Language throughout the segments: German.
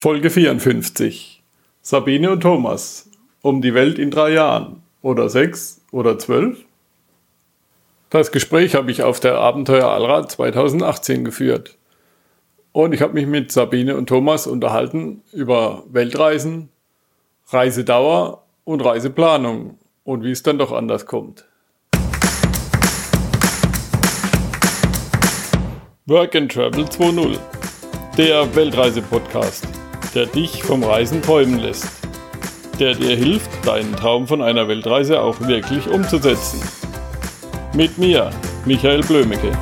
Folge 54. Sabine und Thomas. Um die Welt in drei Jahren. Oder sechs oder zwölf? Das Gespräch habe ich auf der Abenteuer Allrad 2018 geführt. Und ich habe mich mit Sabine und Thomas unterhalten über Weltreisen, Reisedauer und Reiseplanung und wie es dann doch anders kommt. Work and Travel 2.0, der Weltreise-Podcast, der dich vom Reisen träumen lässt, der dir hilft, deinen Traum von einer Weltreise auch wirklich umzusetzen. Mit mir, Michael Blömecke.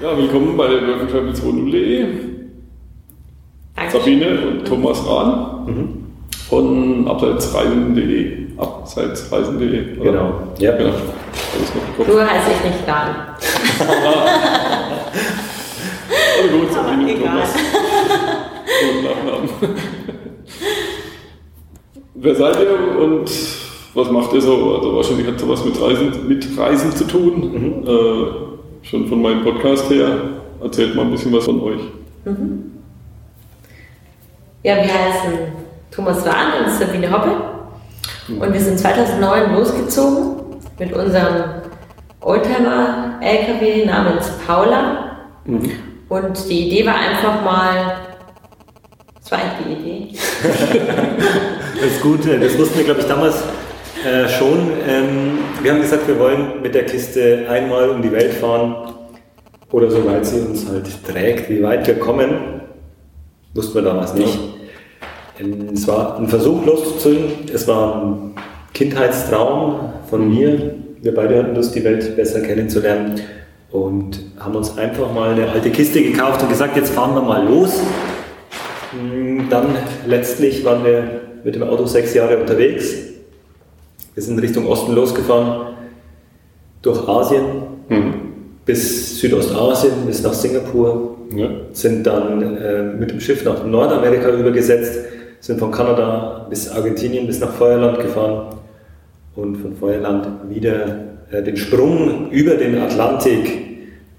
Ja, willkommen bei der Travel 2.0.de. Sabine und Thomas Rahn von abseitsreisen.de. Abseitsreisen.de? Genau. Ja. genau. Du heißt ich nicht Rahn. Also gut, Aber Sabine und. Thomas. Und Nachnamen. Wer seid ihr und was macht ihr so? Also wahrscheinlich hat sowas mit Reisen, mit Reisen zu tun. Mhm. Äh, schon von meinem Podcast her. Erzählt mal ein bisschen was von euch. Ja, wir heißen Thomas Rahn und Sabine Hoppe. Und wir sind 2009 losgezogen mit unserem Oldtimer-LKW namens Paula. Und die Idee war einfach mal, das war eigentlich die Idee, Das Gute, das wussten wir, glaube ich, damals äh, schon. Ähm, wir haben gesagt, wir wollen mit der Kiste einmal um die Welt fahren oder so weit sie uns halt trägt, wie weit wir kommen. Wussten wir damals nicht. Ähm, es war ein Versuch loszuziehen. Es war ein Kindheitstraum von mir. Wir beide hatten Lust, die Welt besser kennenzulernen und haben uns einfach mal eine alte Kiste gekauft und gesagt, jetzt fahren wir mal los. Mm, Dann letztlich waren wir mit dem Auto sechs Jahre unterwegs. Wir sind Richtung Osten losgefahren, durch Asien bis Südostasien, bis nach Singapur, Ja. sind dann äh, mit dem Schiff nach Nordamerika übergesetzt, sind von Kanada bis Argentinien bis nach Feuerland gefahren und von Feuerland wieder äh, den Sprung über den Atlantik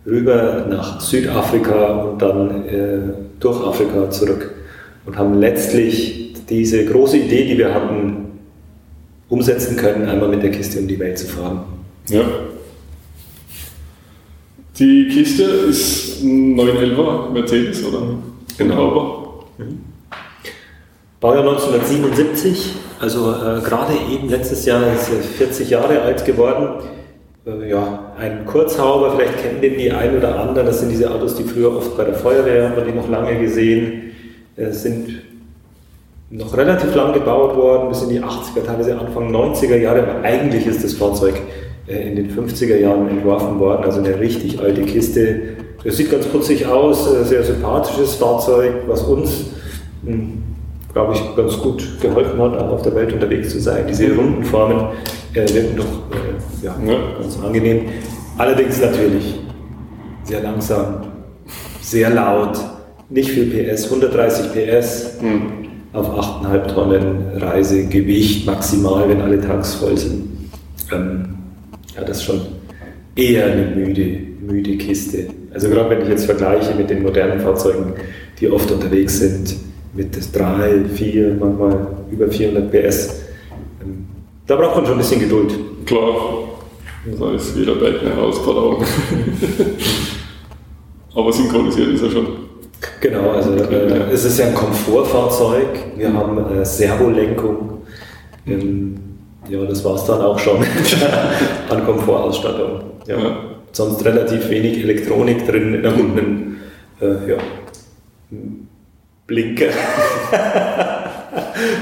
rüber nach Südafrika und dann äh, durch Afrika zurück und haben letztlich diese große Idee, die wir hatten, umsetzen können, einmal mit der Kiste um die Welt zu fahren. Ja. Die Kiste ist ein 911er Mercedes, oder? Genau. Baujahr 1977, also äh, gerade eben letztes Jahr ist er 40 Jahre alt geworden. Äh, ja, ein Kurzhauber, vielleicht kennen den die ein oder anderen. Das sind diese Autos, die früher oft bei der Feuerwehr, hat man die noch lange gesehen, äh, sind noch relativ lang gebaut worden, bis in die 80er, teilweise Anfang 90er Jahre, aber eigentlich ist das Fahrzeug äh, in den 50er Jahren entworfen worden, also eine richtig alte Kiste. Das sieht ganz putzig aus, äh, sehr sympathisches Fahrzeug, was uns, hm, glaube ich, ganz gut geholfen hat, auch auf der Welt unterwegs zu sein. Diese runden Formen äh, wirken doch äh, ja, Ja. ganz angenehm. Allerdings natürlich sehr langsam, sehr laut, nicht viel PS, 130 PS auf 8,5 Tonnen Reisegewicht maximal, wenn alle Tanks voll sind. Ähm, ja, das ist schon eher eine müde, müde Kiste. Also gerade wenn ich jetzt vergleiche mit den modernen Fahrzeugen, die oft unterwegs sind, mit 3, 4, manchmal über 400 PS, ähm, da braucht man schon ein bisschen Geduld. Klar. Da ist jeder Berg eine Herausforderung. Aber synchronisiert ist er schon. Genau, also äh, es ist ja ein Komfortfahrzeug. Wir haben äh, Servolenkung. Ähm, ja, das war es dann auch schon an Komfortausstattung. Ja. Ja. Sonst relativ wenig Elektronik drin. Na gut, einen äh, ja, Blinker.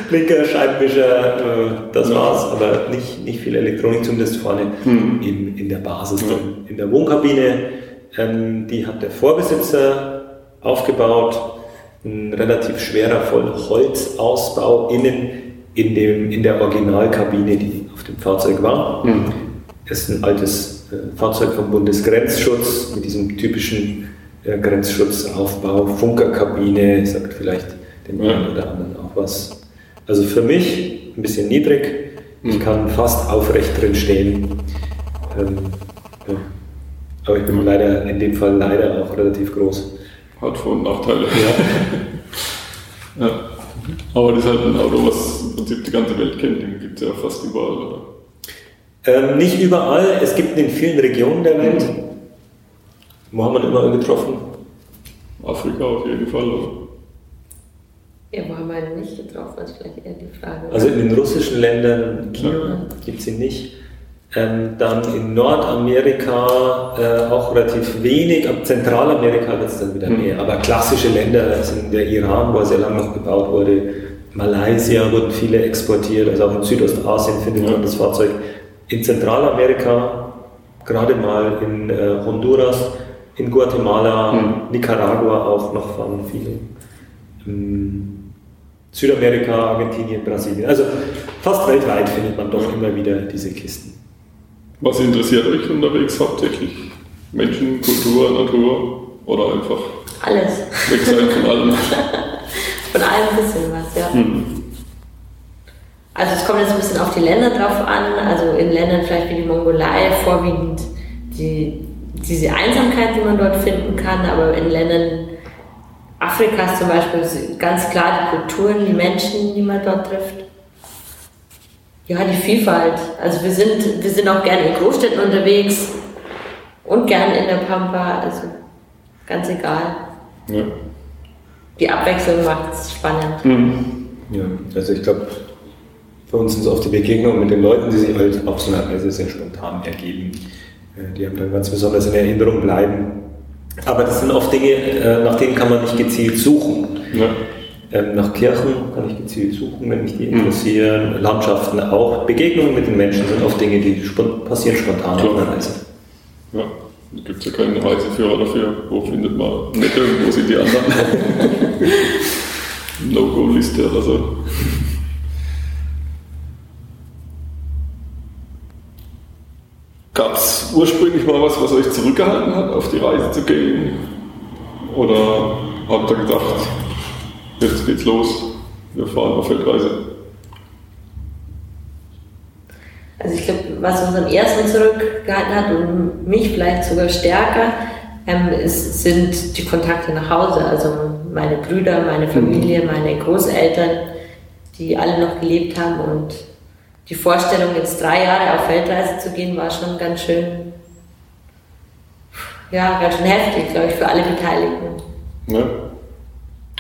Blinker, Scheibenwischer, äh, das Ja. war's, aber nicht, nicht viel Elektronik, zumindest vorne in, in der Basis drin. In der Wohnkabine, ähm, die hat der Vorbesitzer aufgebaut, ein relativ schwerer Vollholzausbau innen in, dem, in der Originalkabine, die auf dem Fahrzeug war. Es ist ein altes äh, Fahrzeug vom Bundesgrenzschutz mit diesem typischen ja, Grenzschutzaufbau, Funkerkabine, sagt vielleicht dem Ja. einen oder anderen auch was. Also für mich ein bisschen niedrig. Ich Mhm. kann fast aufrecht drin stehen. Ähm, ja. Aber ich bin leider in dem Fall leider auch relativ groß. Hat Vor- und Nachteile. Ja. Aber das ist halt ein Auto, was im Prinzip die ganze Welt kennt. Den gibt es ja fast überall, oder? Ähm, nicht überall, es gibt in vielen Regionen der Welt. Wo haben wir immer getroffen? Afrika auf jeden Fall, oder? Ja, wo haben wir ihn nicht getroffen, ist vielleicht eher die Frage. Also in den russischen Ländern, gibt es ihn nicht. Ähm, dann in Nordamerika äh, auch relativ wenig, ab Zentralamerika wird es dann wieder Mhm. mehr. Aber klassische Länder sind der Iran, wo er sehr lange noch gebaut wurde, Malaysia wurden viele exportiert, also auch in Südostasien findet Ja. man das Fahrzeug. In Zentralamerika, gerade mal in äh, Honduras, in Guatemala, Mhm. Nicaragua auch noch fahren viele. Ähm, Südamerika, Argentinien, Brasilien. Also fast weltweit findet man doch immer wieder diese Kisten. Was interessiert euch unterwegs hauptsächlich? Menschen, Kultur, Natur oder einfach Alles. weg sein von allem? Von allem ein bisschen was, ja. Hm. Also es kommt jetzt ein bisschen auf die Länder drauf an. Also in Ländern vielleicht wie die Mongolei vorwiegend die, diese Einsamkeit, die man dort finden kann, aber in Ländern Afrikas zum Beispiel ganz klar die Kulturen, die Menschen, die man dort trifft. Ja, die Vielfalt. Also wir sind, wir sind auch gerne in Großstädten unterwegs und gerne in der Pampa. Also ganz egal. Ja. Die Abwechslung macht es spannend. Hm. Ja, also ich glaube, für uns sind es oft die Begegnungen mit den Leuten, die sich halt auf so einer Reise sehr spontan ergeben. Äh, Die haben dann ganz besonders in Erinnerung bleiben. Aber das sind oft Dinge, äh, nach denen kann man nicht gezielt suchen. Ja. Ähm, Nach Kirchen kann ich gezielt suchen, wenn mich die interessieren. Landschaften auch. Begegnungen mit den Menschen sind oft Dinge, die spon passieren spontan auf einer Reise. Ja. Da gibt es ja keinen Reiseführer dafür. Wo findet man nicht irgendwo sind die anderen? No-Go-Liste oder so. Gab es ursprünglich mal was, was euch zurückgehalten hat, auf die Reise zu gehen? Oder habt ihr gedacht, jetzt geht's los, wir fahren auf Feldreise? Also ich glaube, was uns am ersten zurückgehalten hat und mich vielleicht sogar stärker, ähm, ist, sind die Kontakte nach Hause. Also meine Brüder, meine Familie, meine Großeltern, die alle noch gelebt haben. Und die Vorstellung, jetzt drei Jahre auf Weltreise zu gehen, war schon ganz schön, ja, ganz schön heftig, glaube ich, für alle Beteiligten. Ne?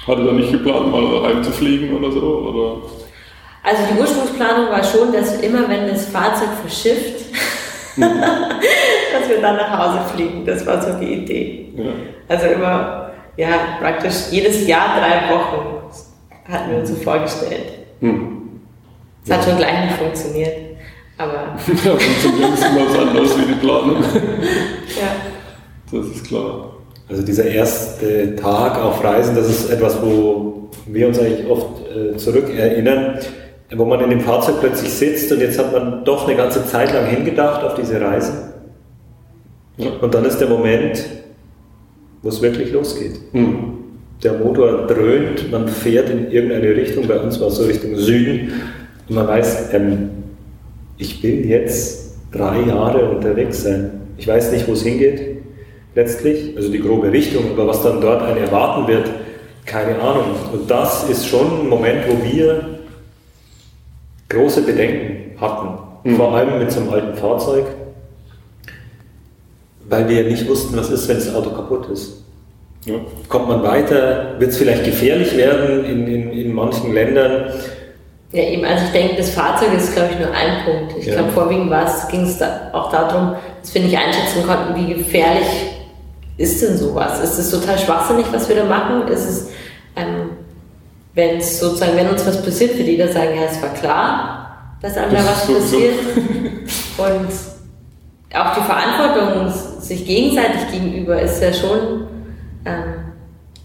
Hattet ihr nicht geplant, mal heimzufliegen oder so? Oder? Also die Ursprungsplanung war schon, dass immer wenn das Fahrzeug verschifft, dass wir dann nach Hause fliegen. Das war so die Idee. Ja. Also immer, ja, praktisch jedes Jahr drei Wochen hatten wir uns so vorgestellt. Hm. Es hat schon gleich nicht funktioniert. Aber Ja, funktioniert es immer was anderes wie die Planung. ja, Das ist klar. Also dieser erste Tag auf Reisen, das ist etwas, wo wir uns eigentlich oft äh, zurückerinnern, wo man in dem Fahrzeug plötzlich sitzt und jetzt hat man doch eine ganze Zeit lang hingedacht auf diese Reise. Ja. Und dann ist der Moment, wo es wirklich losgeht. Hm. Der Motor dröhnt, man fährt in irgendeine Richtung, bei uns war es so Richtung Süden, und man weiß, ähm, ich will jetzt drei Jahre unterwegs sein. Ich weiß nicht, wo es hingeht, letztlich, also die grobe Richtung, aber was dann dort einen erwarten wird, keine Ahnung. Und das ist schon ein Moment, wo wir große Bedenken hatten, Mhm. vor allem mit so einem alten Fahrzeug, weil wir nicht wussten, was ist, wenn das Auto kaputt ist. Ja. Kommt man weiter? Wird es vielleicht gefährlich werden in, in, in manchen Ländern? Ja eben, also ich denke, das Fahrzeug ist, glaube ich, nur ein Punkt. Ich Ja. glaube, vorwiegend ging es da auch darum, dass wir nicht einschätzen konnten, wie gefährlich ist denn sowas? Ist es total schwachsinnig, was wir da machen? Ist es, ähm, wenn es sozusagen, wenn uns was passiert, wird jeder sagen, ja, es war klar, dass einem da was passiert. Und auch die Verantwortung sich gegenseitig gegenüber ist ja schon, ähm,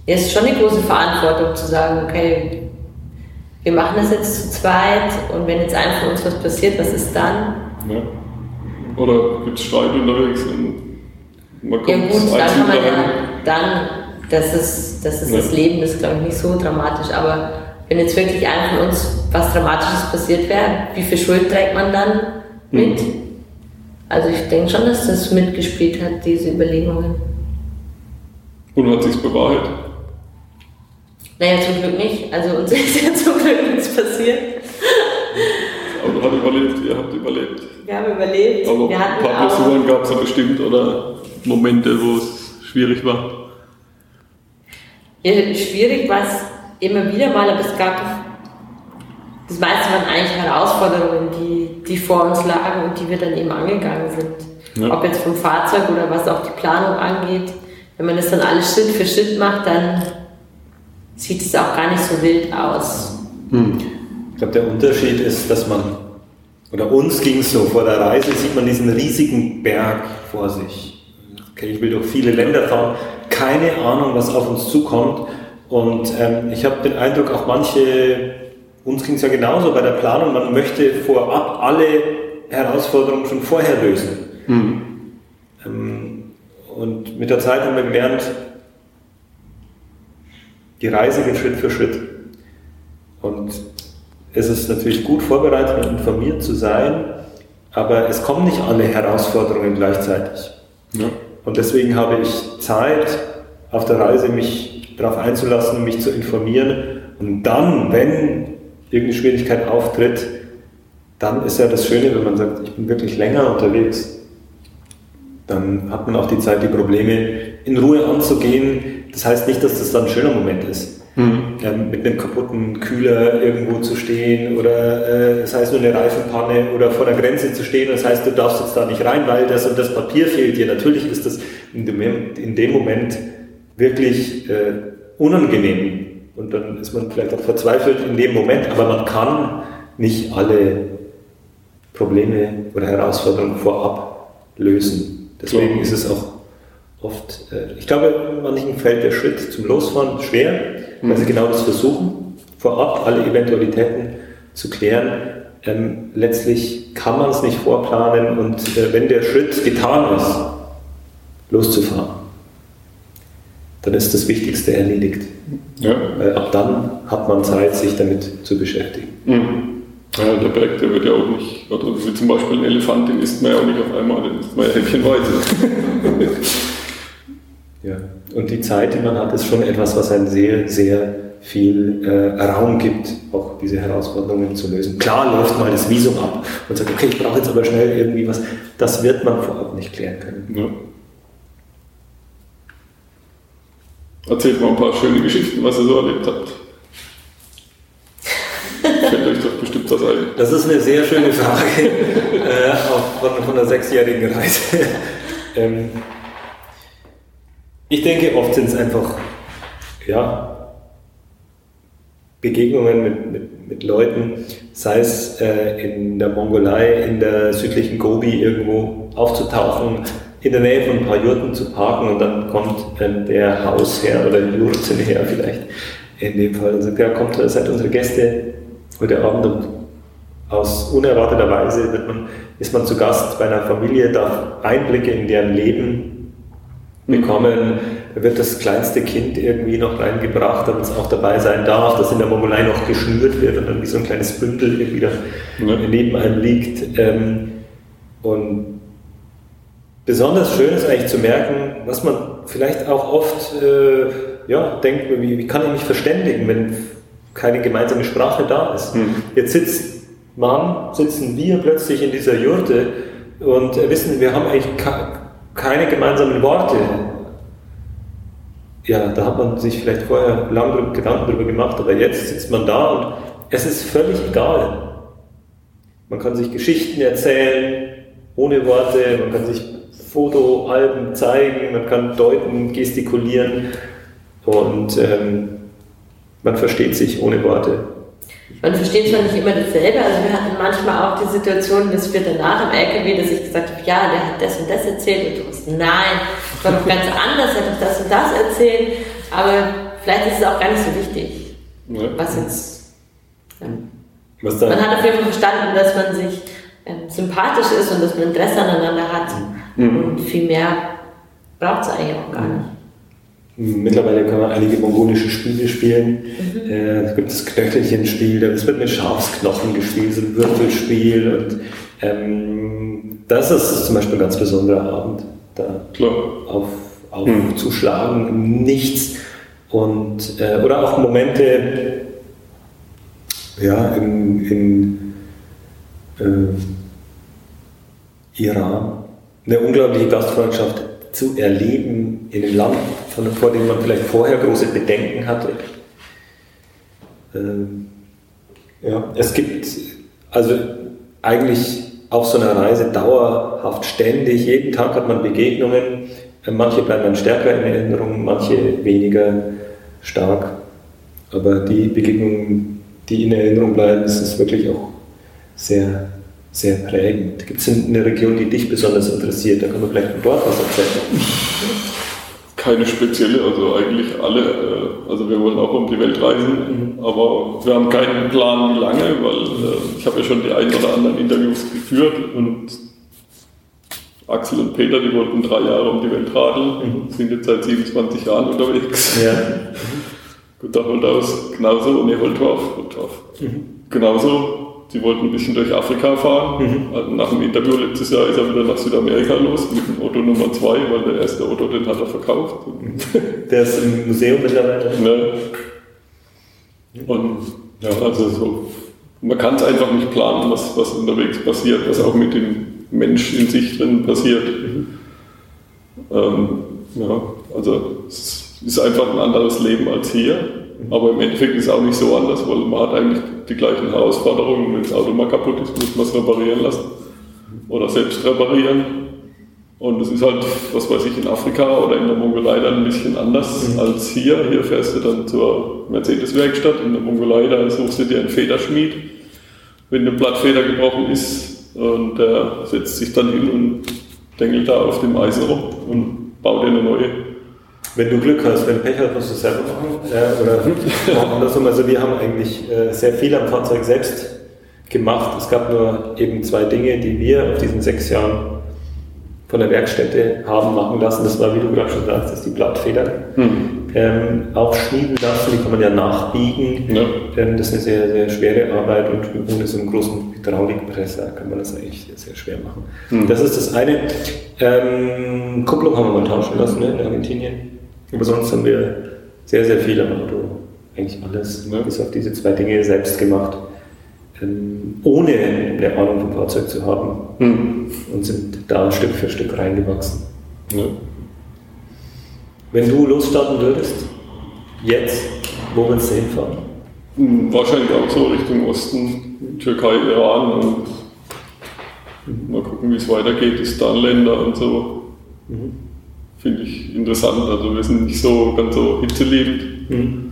ist schon eine große Verantwortung zu sagen, okay, wir machen das jetzt zu zweit und wenn jetzt einem von uns was passiert, was ist dann? Ja. Oder gibt es Streit unterwegs? Und man Ja kommt gut, dann kann, man ja, dann, das ist, das, ist das Leben, das ist, glaube ich, nicht so dramatisch. Aber wenn jetzt wirklich einem von uns was Dramatisches passiert wäre, wie viel Schuld trägt man dann mit? Mhm. Also ich denke schon, dass das mitgespielt hat, diese Überlegungen. Und hat sich's bewahrheitet? Naja, zum Glück nicht. Also uns ist ja zum Glück nichts passiert. Aber hat überlebt, ihr habt überlebt. Wir haben überlebt. Aber wir ein paar Blessuren gab es ja bestimmt oder Momente, wo es schwierig war. Ja, schwierig war es immer wieder mal, aber es gab das meiste waren eigentlich Herausforderungen, die, die vor uns lagen und die wir dann eben angegangen sind. Ja. Ob jetzt vom Fahrzeug oder was auch die Planung angeht. Wenn man das dann alles Schritt für Schritt macht, dann sieht es auch gar nicht so wild aus. Hm. Ich glaube, der Unterschied ist, dass man, oder uns ging es so, vor der Reise sieht man diesen riesigen Berg vor sich. Okay, ich will durch viele Länder fahren, keine Ahnung, was auf uns zukommt. Und ähm, ich habe den Eindruck, auch manche, uns ging es ja genauso bei der Planung, man möchte vorab alle Herausforderungen schon vorher lösen. Mhm. Ähm, und mit der Zeit haben wir gelernt, die Reise geht Schritt für Schritt. Und es ist natürlich gut vorbereitet und informiert zu sein, aber es kommen nicht alle Herausforderungen gleichzeitig. Ja. Und deswegen habe ich Zeit auf der Reise, mich darauf einzulassen, mich zu informieren. Und dann, wenn irgendeine Schwierigkeit auftritt, dann ist ja das Schöne, wenn man sagt, ich bin wirklich länger unterwegs. Dann hat man auch die Zeit, die Probleme in Ruhe anzugehen. Das heißt nicht, dass das dann ein schöner Moment ist. Mhm. Ähm, mit einem kaputten Kühler irgendwo zu stehen oder äh, das heißt nur eine Reifenpanne oder vor der Grenze zu stehen. Das heißt, du darfst jetzt da nicht rein, weil das und das Papier fehlt dir. Natürlich ist das in dem, in dem Moment wirklich äh, unangenehm und dann ist man vielleicht auch verzweifelt in dem Moment, aber man kann nicht alle Probleme oder Herausforderungen vorab lösen. Deswegen ist es auch oft, äh, ich glaube, manchen fällt der Schritt zum Losfahren schwer, weil sie mhm. genau das versuchen, vorab alle Eventualitäten zu klären. Ähm, letztlich kann man es nicht vorplanen und äh, wenn der Schritt getan ist, loszufahren, dann ist das Wichtigste erledigt. Ja. Weil ab dann hat man Zeit, sich damit zu beschäftigen. Mhm. Ja, der Berg, der wird ja auch nicht, oder wie zum Beispiel ein Elefant, den isst man ja auch nicht auf einmal, den isst man ja häppchenweise. Ja, und die Zeit, die man hat, ist schon etwas, was einem sehr, sehr viel äh, Raum gibt, auch diese Herausforderungen zu lösen. Klar läuft mal das Visum ab und sagt, okay, ich brauche jetzt aber schnell irgendwie was. Das wird man vorab nicht klären können. Ja. Erzählt mal ein paar schöne Geschichten, was ihr so erlebt habt. Fällt euch doch bestimmt was ein. Das ist eine sehr schöne Frage äh, von, von einer sechsjährigen Reise. ähm, ich denke, oft sind es einfach ja, Begegnungen mit, mit, mit Leuten, sei es äh, in der Mongolei, in der südlichen Gobi irgendwo aufzutauchen, in der Nähe von ein paar Jurten zu parken und dann kommt ähm, der Hausherr oder die Jurtenherr vielleicht in dem Fall und sagt, ja, kommt, seid unsere Gäste. Heute Abend und aus unerwarteter Weise man, ist man zu Gast bei einer Familie, darf Einblicke in deren Leben bekommen. Da wird das kleinste Kind irgendwie noch reingebracht, damit es auch dabei sein darf, dass in der Mongolei noch geschnürt wird und dann wie so ein kleines Bündel irgendwie da ja. neben einem liegt. Ähm, und besonders schön ist eigentlich zu merken, was man vielleicht auch oft äh, ja, denkt, wie, wie, kann ich mich verständigen, wenn keine gemeinsame Sprache da ist. Mhm. Jetzt sitzt man, sitzen wir plötzlich in dieser Jurte und wissen, wir haben eigentlich keine gemeinsamen Worte. Ja, da hat man sich vielleicht vorher lange Gedanken darüber gemacht, aber jetzt sitzt man da und es ist völlig egal. Man kann sich Geschichten erzählen, ohne Worte, man kann sich Fotoalben zeigen, man kann deuten, gestikulieren und ähm, man versteht sich ohne Worte. Man versteht zwar nicht immer dasselbe, also wir hatten manchmal auch die Situation, dass wir danach im LKW, dass ich gesagt habe, ja, der hat das und das erzählt und du hast, nein, das war doch ganz anders, er hat doch das und das erzählt, aber vielleicht ist es auch gar nicht so wichtig, ja. was jetzt... Ja. Was man hat auf jeden Fall verstanden, dass man sich ähm, sympathisch ist und dass man Interesse aneinander hat. Mhm. Und viel mehr braucht es eigentlich auch gar nicht. Mittlerweile kann man einige mongolische Spiele spielen. Mhm. Äh, es gibt das Knöchelchenspiel, es wird mit Schafsknochen gespielt, so ein Würfelspiel. Und ähm, das ist zum Beispiel ein ganz besonderer Abend, da Klar. auf, aufzuschlagen, mhm. nichts. Und, äh, oder auch Momente ja, in, in äh, Iran, eine unglaubliche Gastfreundschaft zu erleben in einem Land, von, vor dem man vielleicht vorher große Bedenken hatte. Ähm, ja, es gibt also eigentlich auf so einer Reise dauerhaft ständig, jeden Tag hat man Begegnungen, äh, manche bleiben dann stärker in Erinnerung, manche weniger stark. Aber die Begegnungen, die in Erinnerung bleiben, ist es wirklich auch sehr sehr prägend. Gibt es eine Region, die dich besonders interessiert? Da kann man vielleicht von dort was erzählen. Keine spezielle, also eigentlich alle. Äh, also wir wollen auch um die Welt reisen, mhm. aber wir haben keinen Plan, wie lange, weil äh, ich habe ja schon die ein oder anderen Interviews geführt und Axel und Peter, die wollten drei Jahre um die Welt radeln, mhm. sind jetzt seit 27 Jahren unterwegs. Ja. Gut, da holt aus genauso und ihr holt drauf. Mhm. Genauso Sie wollten ein bisschen durch Afrika fahren. Mhm. Nach dem Interview letztes Jahr ist er wieder nach Südamerika los mit dem Otto Nummer 2, weil der erste Otto, den hat er verkauft. Der ist im Museum mittlerweile. Ne? Und ja, also so, man kann es einfach nicht planen, was, was unterwegs passiert, was auch mit dem Mensch in sich drin passiert. Mhm. Ähm, ja, also es ist einfach ein anderes Leben als hier. Aber im Endeffekt ist es auch nicht so anders, weil man hat eigentlich die gleichen Herausforderungen. Wenn das Auto mal kaputt ist, muss man es reparieren lassen oder selbst reparieren. Und es ist halt, was weiß ich, in Afrika oder in der Mongolei dann ein bisschen anders mhm. als hier. Hier fährst du dann zur Mercedes-Werkstatt. In der Mongolei, da suchst du dir einen Federschmied. Wenn eine Blattfeder gebrochen ist, und der setzt sich dann hin und dengelt da auf dem Eisen rum und baut dir eine neue wenn du Glück hast, wenn Pech hast, musst du es selber machen. Ja, oder andersrum. Also wir haben eigentlich äh, sehr viel am Fahrzeug selbst gemacht. Es gab nur eben zwei Dinge, die wir auf diesen sechs Jahren von der Werkstätte haben machen lassen. Das war, wie du gerade schon sagst, das ist die Blattfedern. Hm. Ähm, aufschmieden lassen, die kann man ja nachbiegen. Ja. Ähm, das ist eine sehr, sehr schwere Arbeit und ohne so einen großen Hydraulikpresser kann man das eigentlich sehr, sehr schwer machen. Hm. Das ist das eine. Ähm, Kupplung haben wir mal tauschen lassen ne, in Argentinien. Aber sonst haben wir sehr, sehr viel am Auto, eigentlich alles, ja. bis auf diese zwei Dinge selbst gemacht, ähm, ohne eine Ahnung vom Fahrzeug zu haben mhm. und sind da Stück für Stück reingewachsen. Ja. Wenn du losstarten würdest, jetzt, wo willst du hinfahren? Hm, wahrscheinlich auch so Richtung Osten, Türkei, Iran und mhm. mal gucken, wie es weitergeht, Istan-Länder und so. Mhm finde ich interessant. Also wir sind nicht so ganz so hitzeliebend. Mhm.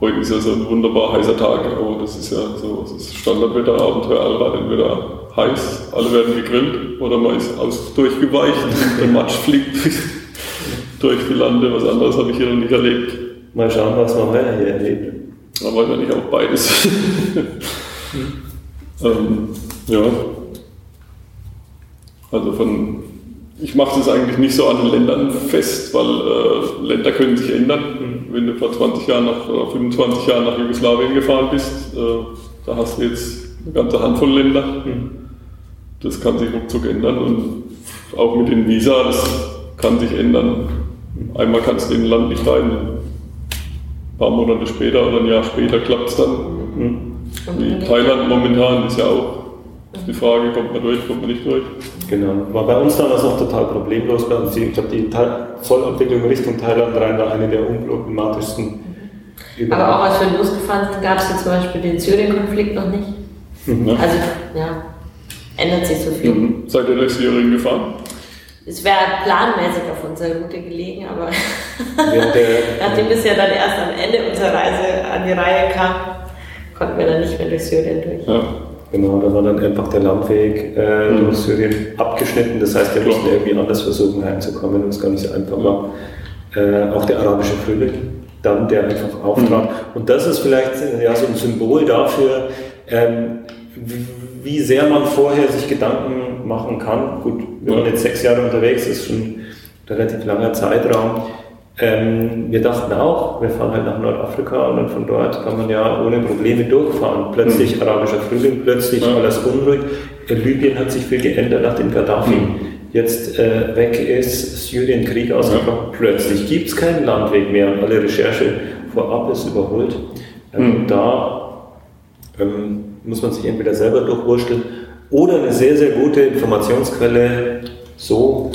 Heute ist ja so ein wunderbar heißer Tag, aber das ist ja so das Standardwetter, Abenteuer Allrad, entweder heiß, alle werden gegrillt oder man ist aus, durchgeweicht und der Matsch fliegt durch die Lande. Was anderes habe ich hier noch nicht erlebt. Mal schauen, was man mehr hier erlebt. Aber wahrscheinlich auch beides. ähm, ja. Also von ich mache das eigentlich nicht so an den Ländern fest, weil äh, Länder können sich ändern. Mhm. Wenn du vor 20 Jahren nach, oder 25 Jahren nach Jugoslawien gefahren bist, äh, da hast du jetzt eine ganze Handvoll Länder. Mhm. Das kann sich ruckzuck ändern und auch mit den Visa, das kann sich ändern. Einmal kannst du in ein Land nicht rein, ein paar Monate später oder ein Jahr später klappt es dann. Mhm. Wie Thailand momentan ist ja auch die Frage, kommt man durch, kommt man nicht durch? Genau. War bei uns damals noch total problemlos. Bei uns, ich glaube, die Zollabwicklung Richtung Thailand rein war eine der unproblematischsten. Überall. Aber auch als wir losgefahren sind, gab es ja zum Beispiel den Syrien-Konflikt noch nicht. Mhm. Also, ja, ändert sich so viel. Mhm. Seid ihr durch Syrien gefahren? Es wäre planmäßig auf unserer Route gelegen, aber nachdem es ja dann erst am Ende unserer Reise an die Reihe kam, konnten wir dann nicht mehr durch Syrien durch. Ja. Genau, da war dann einfach der Landweg äh, mhm. durch Syrien abgeschnitten. Das heißt, wir mussten irgendwie anders versuchen heimzukommen, was gar nicht so einfach war. Äh, auch der arabische Frühling, dann der einfach auftrat. Mhm. Und das ist vielleicht ja, so ein Symbol dafür, ähm, wie sehr man vorher sich Gedanken machen kann. Gut, wir waren jetzt sechs Jahre unterwegs, das ist schon ein relativ langer Zeitraum. Ähm, wir dachten auch, wir fahren halt nach Nordafrika und dann von dort kann man ja ohne Probleme durchfahren. Plötzlich mhm. arabischer Frühling, plötzlich ja. alles unruhig. In Libyen hat sich viel geändert, nachdem Gaddafi mhm. jetzt äh, weg ist, Syrien Krieg ausgebrochen. Ja. Plötzlich gibt es keinen Landweg mehr und alle Recherche vorab ist überholt. Ähm, mhm. Da ähm, muss man sich entweder selber durchwursteln oder eine sehr, sehr gute Informationsquelle, so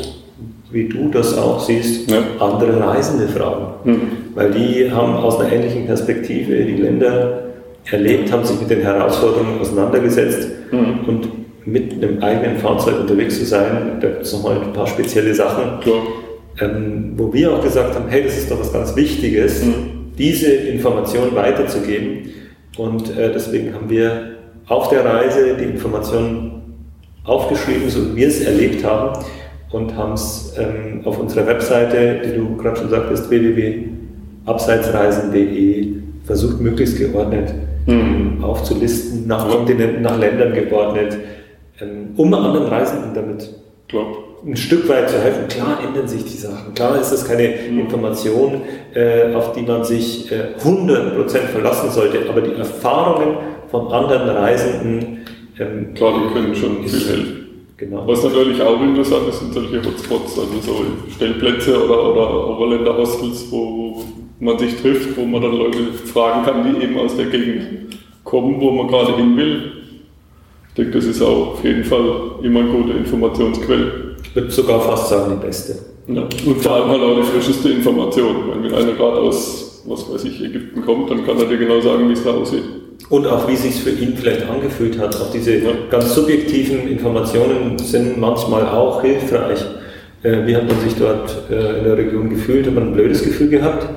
wie du das auch siehst, ja. andere Reisende fragen. Mhm. Weil die haben aus einer ähnlichen Perspektive die Länder erlebt, haben sich mit den Herausforderungen auseinandergesetzt mhm. und mit einem eigenen Fahrzeug unterwegs zu sein, da gibt es nochmal ein paar spezielle Sachen, ähm, wo wir auch gesagt haben, hey, das ist doch was ganz Wichtiges, mhm. diese Information weiterzugeben. Und äh, deswegen haben wir auf der Reise die Informationen aufgeschrieben, so wie wir es erlebt haben und haben es ähm, auf unserer Webseite, die du gerade schon sagtest, www.abseitsreisen.de versucht, möglichst geordnet mhm. aufzulisten, nach Kontinenten, nach Ländern geordnet, ähm, um anderen Reisenden damit Klar. ein Stück weit zu helfen. Klar ändern sich die Sachen. Klar ist das keine mhm. Information, äh, auf die man sich äh, 100% verlassen sollte, aber die Erfahrungen von anderen Reisenden. Ähm, Klar, die können schon viel helfen. Genau. Was natürlich auch interessant ist, sind solche Hotspots, also so Stellplätze oder, oder Overländer-Hostels, wo man sich trifft, wo man dann Leute fragen kann, die eben aus der Gegend kommen, wo man gerade hin will. Ich denke, das ist auch auf jeden Fall immer eine gute Informationsquelle. Ich würde sogar fast sagen, die beste. Ja. Und vor allem halt auch die frischeste Information. Wenn einer gerade aus, was weiß ich, Ägypten kommt, dann kann er dir genau sagen, wie es da aussieht. Und auch wie es sich für ihn vielleicht angefühlt hat. Auch diese ganz subjektiven Informationen sind manchmal auch hilfreich. Äh, wie hat man sich dort äh, in der Region gefühlt? Hat man ein blödes Gefühl gehabt?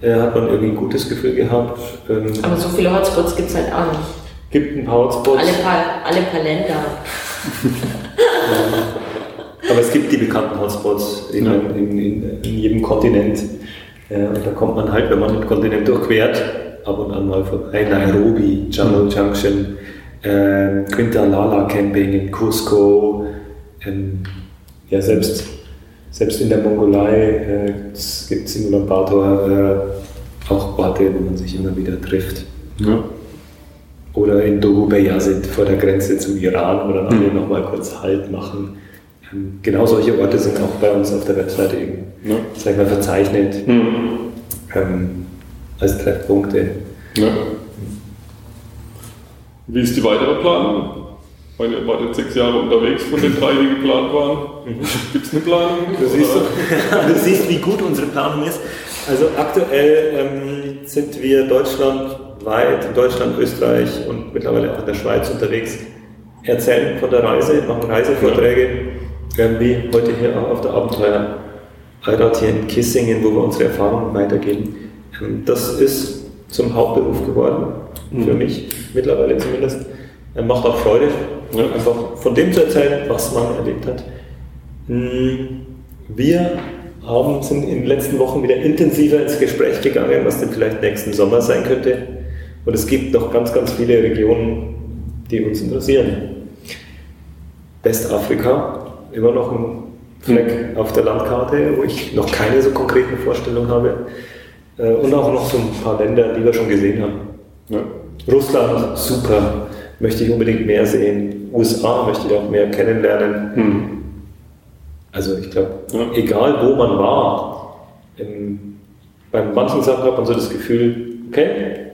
Äh, hat man irgendwie ein gutes Gefühl gehabt? Ähm, Aber so viele Hotspots gibt es halt auch nicht. Gibt ein paar Hotspots. Alle paar, alle paar Länder. ja. Aber es gibt die bekannten Hotspots in, ja. in, in, in jedem Kontinent. Und da kommt man halt, wenn man den Kontinent durchquert, ab und an mal vorbei. Nairobi, Jungle Junction, äh, Quintalala Camping in Cusco. Ähm, ja, selbst, selbst in der Mongolei äh, gibt es im Ulaanbaatar äh, auch Orte, wo man sich immer wieder trifft. Ja. Oder in Dogu Beyazid vor der Grenze zum Iran, wo dann alle mhm. nochmal kurz Halt machen. Ähm, genau solche Orte sind auch bei uns auf der Webseite eben, ja. sag ich mal, verzeichnet. Mhm. Ähm, als Treffpunkte. Ja. Wie ist die weitere Planung? Weil ihr wart jetzt sechs Jahre unterwegs von den drei, die geplant waren. Mhm. Gibt es eine Planung? Du siehst, du siehst, wie gut unsere Planung ist. Also aktuell ähm, sind wir deutschlandweit, in Deutschland, Österreich und mittlerweile auch in der Schweiz unterwegs, erzählen von der Reise, machen Reisevorträge, ja. Wie heute hier auf der Abenteuer Heirat hier in Kissingen, wo wir unsere Erfahrungen weitergeben. Das ist zum Hauptberuf geworden, für mhm. mich mittlerweile zumindest. Macht auch Freude, ja. einfach von dem zu erzählen, was man erlebt hat. Hm, wir haben, sind in den letzten Wochen wieder intensiver ins Gespräch gegangen, was denn vielleicht nächsten Sommer sein könnte. Und es gibt noch ganz, ganz viele Regionen, die uns interessieren. Westafrika, immer noch ein Fleck auf der Landkarte, wo ich noch keine so konkreten Vorstellungen habe. Äh, und auch noch so ein paar Länder, die wir schon gesehen haben. Ja. Russland, super, möchte ich unbedingt mehr sehen. USA möchte ich auch mehr kennenlernen. Hm. Also ich glaube, ja. egal wo man war, in, bei manchen Sachen hat man so das Gefühl, okay,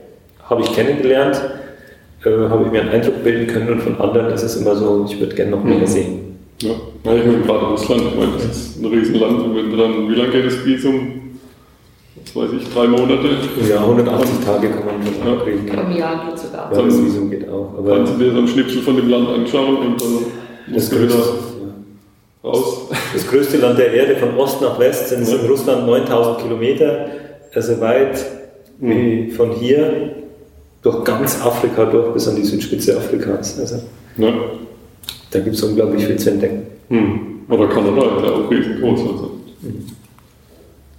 habe ich kennengelernt, äh, habe ich mir einen Eindruck bilden können und von anderen ist es immer so, ich würde gerne noch mehr mhm. sehen. Ja, ja ich meine gerade Russland, ich meine, das ist ein Riesenland und wenn dann, wie lange geht das Visum? was weiß ich, drei Monate. Ja, 180 Tage kann man schon ja. kriegen. Im Jahr geht sogar. Ja, das Visum geht auch. Aber kannst du dir so einen Schnipsel von dem Land anschauen und dann das größte, ja. raus. Das größte Land der Erde von Ost nach West sind ja. in Russland 9000 Kilometer, also weit mhm. wie von hier durch ganz Afrika durch bis an die Südspitze Afrikas. Also, ja. Da gibt es unglaublich viel zu entdecken. Mhm. Aber Kanada ist ja auch riesengroß. Also. Mhm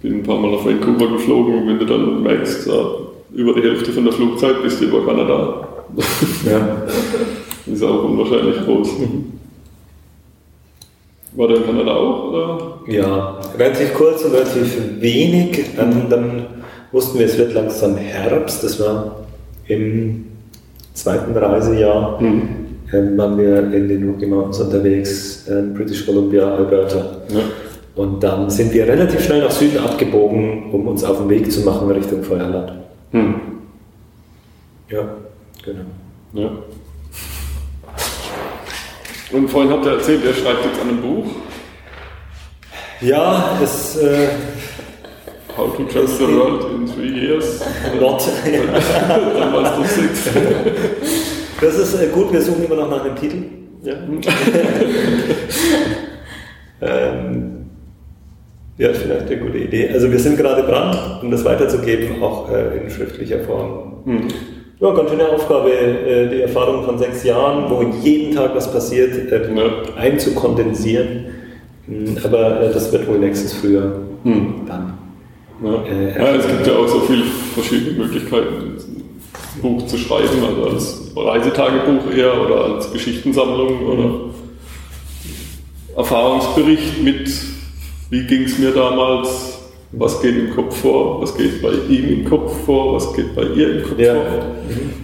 bin ein paar Mal auf Vancouver geflogen und wenn du dann merkst, über die Hälfte von der Flugzeit bist du über Kanada. Ja. ist auch unwahrscheinlich groß. Mhm. War der in Kanada auch? Oder? Ja, relativ kurz und relativ wenig. Ähm, dann wussten wir, es wird langsam Herbst. Das war im zweiten Reisejahr. Mhm. Ähm, waren wir in den Rocky Mountains unterwegs, äh, British Columbia, Alberta. Ja. Und dann sind wir relativ schnell nach Süden abgebogen, um uns auf den Weg zu machen Richtung Feuerland. Mhm. Ja, genau. Ja. Und vorhin habt ihr erzählt, er schreibt jetzt an einem Buch. Ja, es. Äh, How to Trust the World in Three Years. Not. Dann warst du six. Das ist äh, gut, wir suchen immer noch nach einem Titel. Ja. ähm, ja, vielleicht eine gute Idee. Also wir sind gerade dran, um das weiterzugeben, auch äh, in schriftlicher Form. Mhm. Ja, ganz schöne Aufgabe, äh, die Erfahrung von sechs Jahren, wo jeden Tag was passiert, äh, ja. einzukondensieren. Hm, aber äh, das wird wohl nächstes Frühjahr hm. dann. Ja. Äh, ja. es gibt ja auch so viele verschiedene Möglichkeiten, Buch zu schreiben, also als Reisetagebuch eher oder als Geschichtensammlung oder Erfahrungsbericht mit, wie ging es mir damals, was geht im Kopf vor, was geht bei ihm im Kopf vor, was geht bei ihr im Kopf ja. vor. Mhm.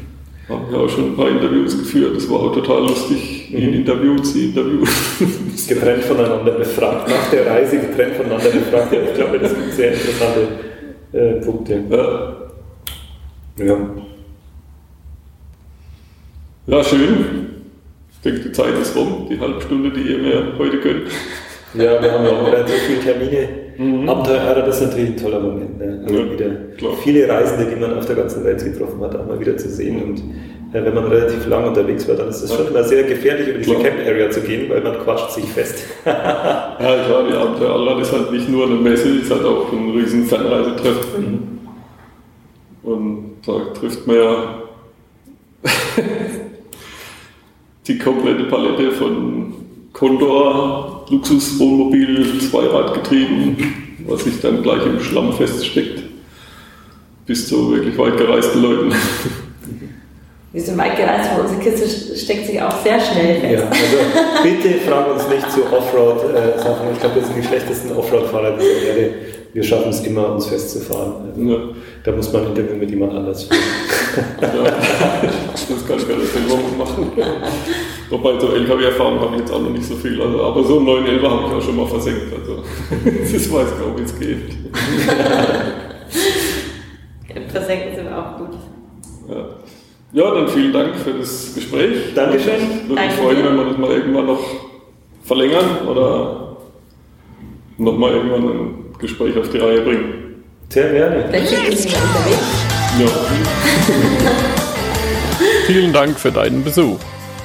Haben ja auch schon ein paar Interviews geführt, das war auch total lustig, ihn mhm. interviewt, sie interviewt. getrennt voneinander befragt, nach der Reise getrennt voneinander befragt. ich glaube, das sind sehr interessante äh, Punkte. Ja. ja. Ja, schön. Ich denke, die Zeit ist rum, die halbe Stunde, die ihr mir heute könnt. Ja, wir haben ja auch relativ viele Termine. Mhm. Abenteuer, das ist natürlich ein toller Moment. Ne? Also ja, wieder klar. viele Reisende, die man auf der ganzen Welt getroffen hat, auch mal wieder zu sehen. Und äh, wenn man relativ lang unterwegs war, dann ist es schon immer sehr gefährlich, über diese Camp Area zu gehen, weil man quatscht sich fest. ja, klar, die Abenteuer Allrad ist halt nicht nur eine Messe, ist halt auch ein riesen Fernreisetreffen. Mhm. Und da trifft man ja die komplette Palette von Condor, Luxuswohnmobil, Zweiradgetrieben, was sich dann gleich im Schlamm feststeckt, bis zu wirklich weit gereisten Leuten. Wir sind weit gereist, aber unsere Kiste steckt sich auch sehr schnell fest. Ja, also bitte frag uns nicht zu Offroad-Sachen. Ich glaube, wir sind die schlechtesten Offroad-Fahrer dieser Erde. Wir schaffen es immer, uns festzufahren. Also, ja. Da muss man ein Interview mit jemand anders führen. Ja, das kann ich gar nicht machen. Wobei so LKW-Erfahrung habe ich jetzt auch noch nicht so viel. Also, aber so einen neuen Elber habe ich auch schon mal versenkt. Also das weiß ich auch, wie es geht. Versenken sind auch gut. Ja. ja, dann vielen Dank für das Gespräch. Dankeschön. Ich würde mich freuen, wenn wir das mal irgendwann noch verlängern oder nochmal irgendwann ein Gespräch auf die Reihe bringen. Sehr gerne. Vielleicht schicken Sie mal unterwegs. Ja. Vielen Dank für deinen Besuch.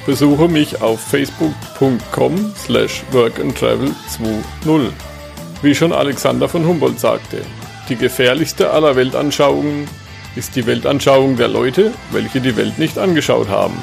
Besuche mich auf facebook.com slash workandtravel20. Wie schon Alexander von Humboldt sagte, die gefährlichste aller Weltanschauungen ist die Weltanschauung der Leute, welche die Welt nicht angeschaut haben.